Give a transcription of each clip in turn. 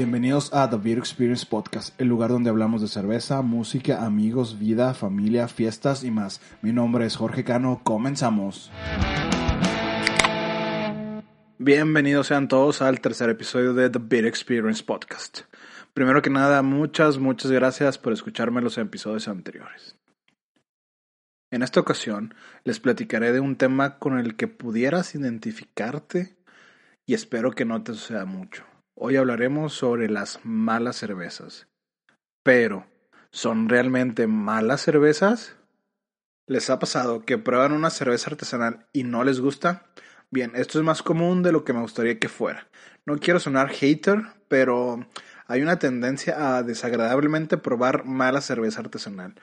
Bienvenidos a The Beer Experience Podcast, el lugar donde hablamos de cerveza, música, amigos, vida, familia, fiestas y más. Mi nombre es Jorge Cano, comenzamos. Bienvenidos sean todos al tercer episodio de The Beer Experience Podcast. Primero que nada, muchas, muchas gracias por escucharme los episodios anteriores. En esta ocasión les platicaré de un tema con el que pudieras identificarte y espero que no te suceda mucho. Hoy hablaremos sobre las malas cervezas. Pero, ¿son realmente malas cervezas? ¿Les ha pasado que prueban una cerveza artesanal y no les gusta? Bien, esto es más común de lo que me gustaría que fuera. No quiero sonar hater, pero hay una tendencia a desagradablemente probar mala cerveza artesanal.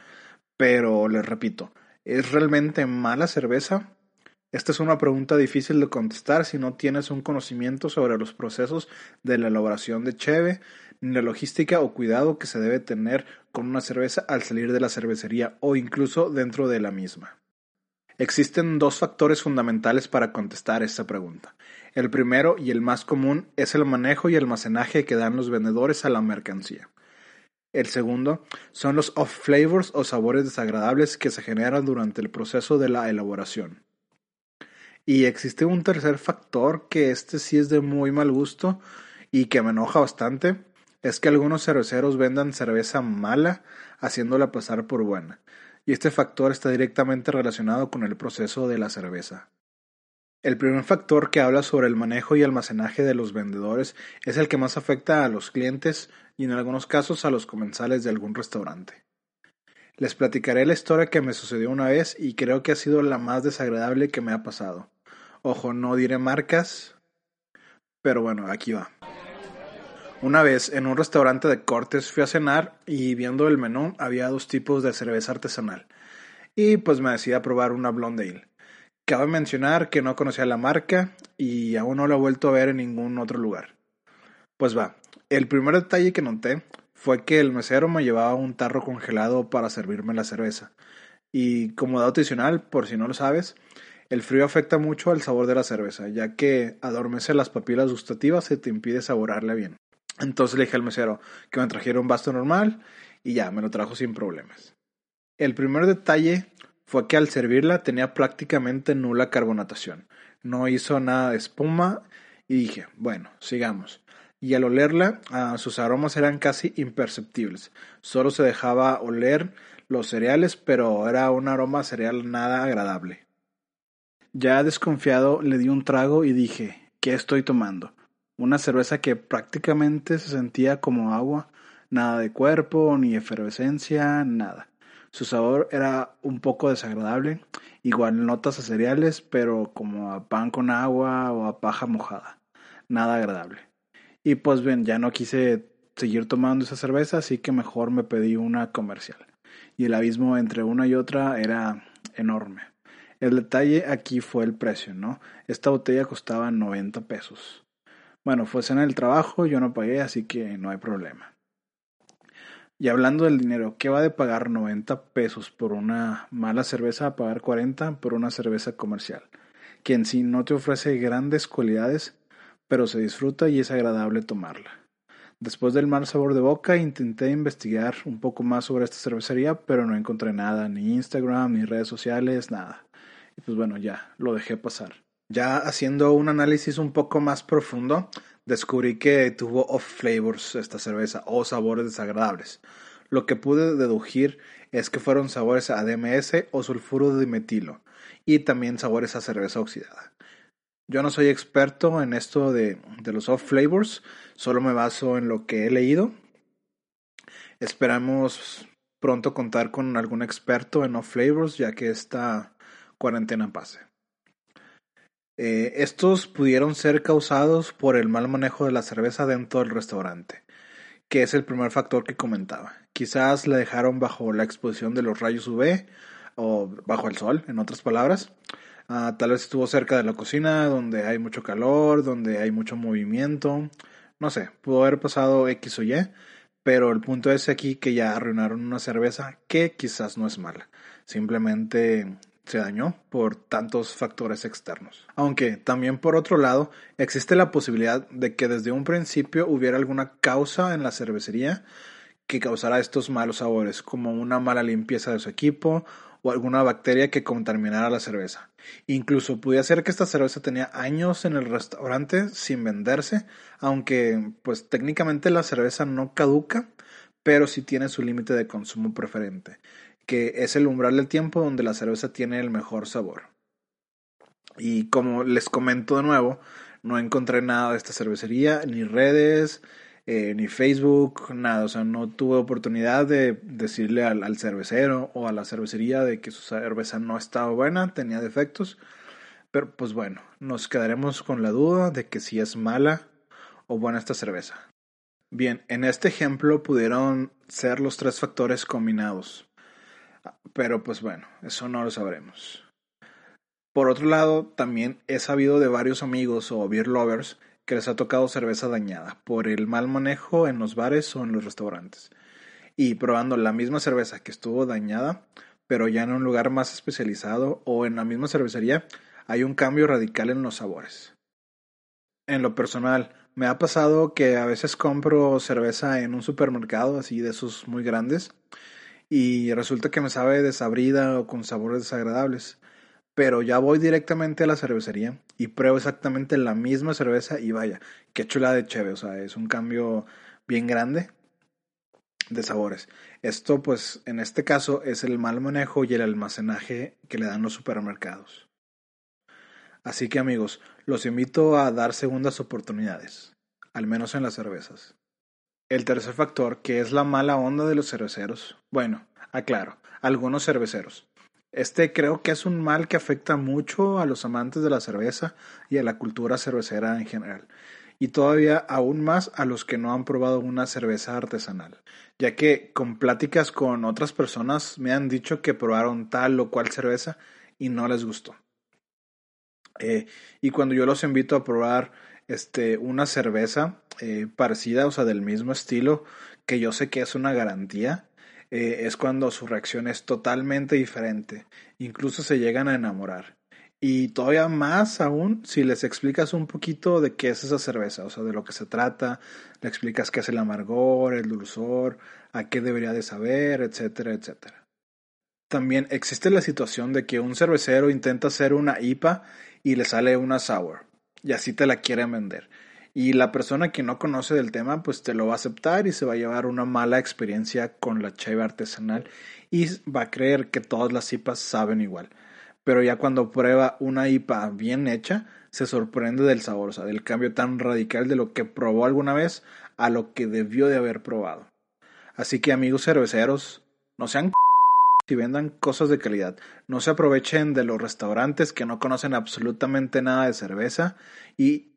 Pero les repito, ¿es realmente mala cerveza? Esta es una pregunta difícil de contestar si no tienes un conocimiento sobre los procesos de la elaboración de cheve, ni la logística o cuidado que se debe tener con una cerveza al salir de la cervecería o incluso dentro de la misma. Existen dos factores fundamentales para contestar esta pregunta. El primero y el más común es el manejo y almacenaje que dan los vendedores a la mercancía. El segundo son los off flavors o sabores desagradables que se generan durante el proceso de la elaboración. Y existe un tercer factor que este sí es de muy mal gusto y que me enoja bastante, es que algunos cerveceros vendan cerveza mala haciéndola pasar por buena. Y este factor está directamente relacionado con el proceso de la cerveza. El primer factor que habla sobre el manejo y almacenaje de los vendedores es el que más afecta a los clientes y en algunos casos a los comensales de algún restaurante. Les platicaré la historia que me sucedió una vez y creo que ha sido la más desagradable que me ha pasado. Ojo, no diré marcas, pero bueno, aquí va. Una vez en un restaurante de cortes fui a cenar y viendo el menú había dos tipos de cerveza artesanal. Y pues me decidí a probar una Blonde Ale. Cabe mencionar que no conocía la marca y aún no la he vuelto a ver en ningún otro lugar. Pues va, el primer detalle que noté fue que el mesero me llevaba un tarro congelado para servirme la cerveza. Y como dato adicional, por si no lo sabes, el frío afecta mucho al sabor de la cerveza, ya que adormece las papilas gustativas y te impide saborarla bien. Entonces le dije al mesero que me trajera un vaso normal y ya, me lo trajo sin problemas. El primer detalle fue que al servirla tenía prácticamente nula carbonatación. No hizo nada de espuma y dije, bueno, sigamos. Y al olerla, ah, sus aromas eran casi imperceptibles. Solo se dejaba oler los cereales, pero era un aroma cereal nada agradable. Ya desconfiado le di un trago y dije, ¿qué estoy tomando? Una cerveza que prácticamente se sentía como agua, nada de cuerpo, ni efervescencia, nada. Su sabor era un poco desagradable, igual notas a cereales, pero como a pan con agua o a paja mojada. Nada agradable. Y pues bien, ya no quise seguir tomando esa cerveza, así que mejor me pedí una comercial. Y el abismo entre una y otra era enorme. El detalle aquí fue el precio, ¿no? Esta botella costaba 90 pesos. Bueno, fue en el trabajo, yo no pagué, así que no hay problema. Y hablando del dinero, ¿qué va de pagar 90 pesos por una mala cerveza a pagar 40 por una cerveza comercial? Que en sí no te ofrece grandes cualidades, pero se disfruta y es agradable tomarla. Después del mal sabor de boca, intenté investigar un poco más sobre esta cervecería, pero no encontré nada, ni Instagram, ni redes sociales, nada. Y pues bueno, ya lo dejé pasar. Ya haciendo un análisis un poco más profundo, descubrí que tuvo off flavors esta cerveza o sabores desagradables. Lo que pude deducir es que fueron sabores a DMS o sulfuro de metilo y también sabores a cerveza oxidada. Yo no soy experto en esto de, de los off flavors, solo me baso en lo que he leído. Esperamos pronto contar con algún experto en off flavors, ya que esta cuarentena pase. Eh, estos pudieron ser causados por el mal manejo de la cerveza dentro del restaurante, que es el primer factor que comentaba. Quizás la dejaron bajo la exposición de los rayos UV o bajo el sol, en otras palabras. Ah, tal vez estuvo cerca de la cocina, donde hay mucho calor, donde hay mucho movimiento. No sé, pudo haber pasado X o Y, pero el punto es aquí que ya arruinaron una cerveza que quizás no es mala. Simplemente se dañó por tantos factores externos. Aunque también por otro lado existe la posibilidad de que desde un principio hubiera alguna causa en la cervecería que causara estos malos sabores, como una mala limpieza de su equipo o alguna bacteria que contaminara la cerveza. Incluso podía ser que esta cerveza tenía años en el restaurante sin venderse, aunque pues técnicamente la cerveza no caduca, pero sí tiene su límite de consumo preferente, que es el umbral del tiempo donde la cerveza tiene el mejor sabor. Y como les comento de nuevo, no encontré nada de esta cervecería, ni redes, eh, ni Facebook, nada. O sea, no tuve oportunidad de decirle al, cervecero o a la cervecería de que su cerveza no estaba buena, tenía defectos. Pero pues bueno, nos quedaremos con la duda de que si es mala o buena esta cerveza. Bien, en este ejemplo pudieron ser los tres factores combinados. Pero pues bueno, eso no lo sabremos. Por otro lado, también he sabido de varios amigos o beer lovers que les ha tocado cerveza dañada por el mal manejo en los bares o en los restaurantes. Y probando la misma cerveza que estuvo dañada, pero ya en un lugar más especializado o en la misma cervecería, hay un cambio radical en los sabores. En lo personal, me ha pasado que a veces compro cerveza en un supermercado así de esos muy grandes y resulta que me sabe desabrida o con sabores desagradables pero ya voy directamente a la cervecería y pruebo exactamente la misma cerveza y vaya, qué chula de chévere, o sea, es un cambio bien grande de sabores. Esto pues en este caso es el mal manejo y el almacenaje que le dan los supermercados. Así que amigos, los invito a dar segundas oportunidades, al menos en las cervezas. El tercer factor, que es la mala onda de los cerveceros. Bueno, aclaro, algunos cerveceros. Este creo que es un mal que afecta mucho a los amantes de la cerveza y a la cultura cervecera en general, y todavía aún más a los que no han probado una cerveza artesanal, ya que con pláticas con otras personas me han dicho que probaron tal o cual cerveza y no les gustó. Eh, y cuando yo los invito a probar este, una cerveza eh, parecida, o sea, del mismo estilo, que yo sé que es una garantía, eh, es cuando su reacción es totalmente diferente. Incluso se llegan a enamorar. Y todavía más aún si les explicas un poquito de qué es esa cerveza, o sea, de lo que se trata, le explicas qué es el amargor, el dulzor, a qué debería de saber, etcétera, etcétera. También existe la situación de que un cervecero intenta hacer una IPA y le sale una sour, y así te la quieren vender. Y la persona que no conoce del tema, pues te lo va a aceptar y se va a llevar una mala experiencia con la cheve artesanal y va a creer que todas las IPAs saben igual. Pero ya cuando prueba una IPA bien hecha, se sorprende del sabor, o sea, del cambio tan radical de lo que probó alguna vez a lo que debió de haber probado. Así que amigos cerveceros, no sean y vendan cosas de calidad. No se aprovechen de los restaurantes que no conocen absolutamente nada de cerveza y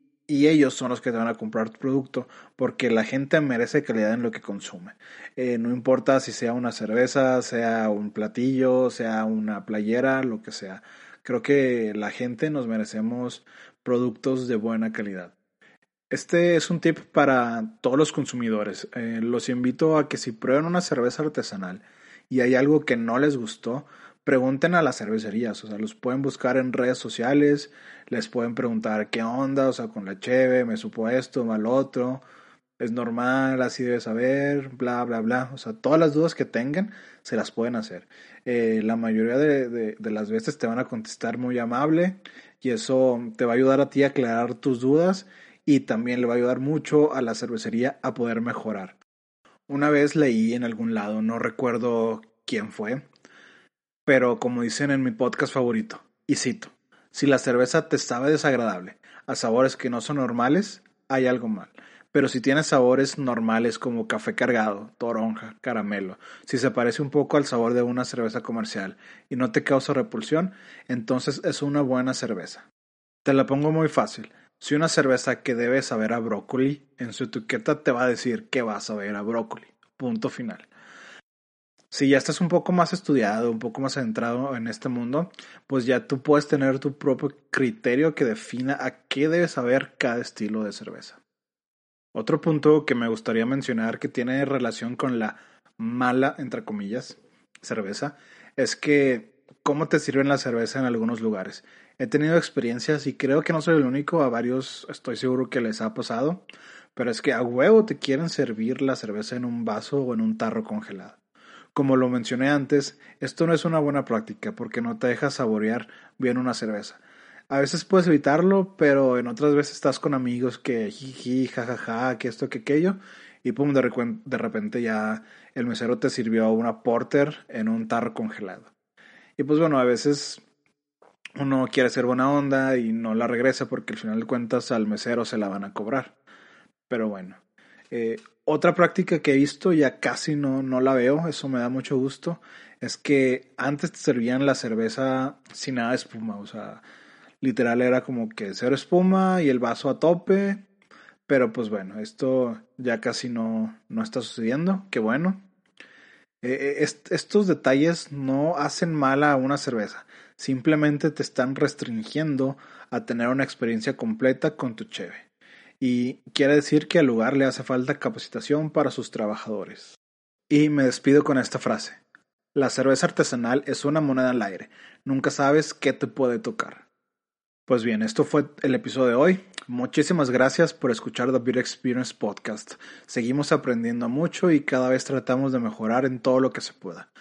ellos son los que te van a comprar tu producto porque la gente merece calidad en lo que consume. Eh, no importa si sea una cerveza, sea un platillo, sea una playera, lo que sea. Creo que la gente nos merecemos productos de buena calidad. Este es un tip para todos los consumidores. Eh, los invito a que si prueban una cerveza artesanal y hay algo que no les gustó, pregunten a las cervecerías, o sea, los pueden buscar en redes sociales, les pueden preguntar qué onda, o sea, con la cheve, me supo esto, mal otro, es normal, así debe saber, bla, bla, bla. O sea, todas las dudas que tengan se las pueden hacer. Eh, la mayoría de, de, las veces te van a contestar muy amable y eso te va a ayudar a ti a aclarar tus dudas y también le va a ayudar mucho a la cervecería a poder mejorar. Una vez leí en algún lado, no recuerdo quién fue, pero como dicen en mi podcast favorito, y cito, si la cerveza te sabe desagradable a sabores que no son normales, hay algo mal. Pero si tiene sabores normales como café cargado, toronja, caramelo, si se parece un poco al sabor de una cerveza comercial y no te causa repulsión, entonces es una buena cerveza. Te la pongo muy fácil. Si una cerveza que debe saber a brócoli, en su etiqueta te va a decir que va a saber a brócoli. Punto final si ya estás un poco más estudiado, un poco más centrado en este mundo, pues ya tú puedes tener tu propio criterio que defina a qué debe saber cada estilo de cerveza. Otro punto que me gustaría mencionar que tiene relación con la mala, entre comillas, cerveza, es que cómo te sirven la cerveza en algunos lugares. He tenido experiencias y creo que no soy el único, a varios estoy seguro que les ha pasado, pero es que a huevo te quieren servir la cerveza en un vaso o en un tarro congelado. Como lo mencioné antes, esto no es una buena práctica porque no te deja saborear bien una cerveza. A veces puedes evitarlo, pero en otras veces estás con amigos que jiji, jajaja, que esto, que aquello, y pum, de, de repente ya el mesero te sirvió una porter en un tarro congelado. Y pues bueno, a veces uno quiere ser buena onda y no la regresa porque al final de cuentas al mesero se la van a cobrar. Pero bueno. Eh, otra práctica que he visto, ya casi no, no la veo, eso me da mucho gusto, es que antes te servían la cerveza sin nada de espuma, o sea, literal era como que cero espuma y el vaso a tope, pero pues bueno, esto ya casi no, no está sucediendo, qué bueno. Eh, eh, estos detalles no hacen mal a una cerveza, simplemente te están restringiendo a tener una experiencia completa con tu cheve. Y quiere decir que al lugar le hace falta capacitación para sus trabajadores. Y me despido con esta frase. La cerveza artesanal es una moneda al aire. Nunca sabes qué te puede tocar. Pues bien, esto fue el episodio de hoy. Muchísimas gracias por escuchar The Beer Experience Podcast. Seguimos aprendiendo mucho y cada vez tratamos de mejorar en todo lo que se pueda.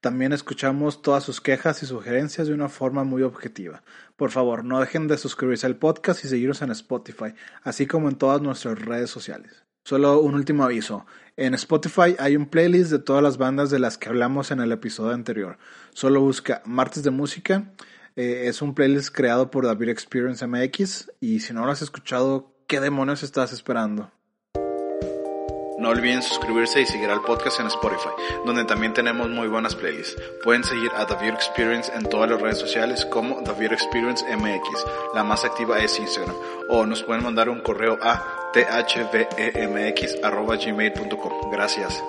También escuchamos todas sus quejas y sugerencias de una forma muy objetiva. Por favor, no dejen de suscribirse al podcast y seguirnos en Spotify, así como en todas nuestras redes sociales. Solo un último aviso. En Spotify hay un playlist de todas las bandas de las que hablamos en el episodio anterior. Solo busca Martes de Música eh, es un playlist creado por David Experience MX y si no lo has escuchado, ¿qué demonios estás esperando? No olviden suscribirse y seguir al podcast en Spotify, donde también tenemos muy buenas playlists. Pueden seguir a David Experience en todas las redes sociales como David Experience MX. La más activa es Instagram. O nos pueden mandar un correo a thvemx.gmail.com. Gracias.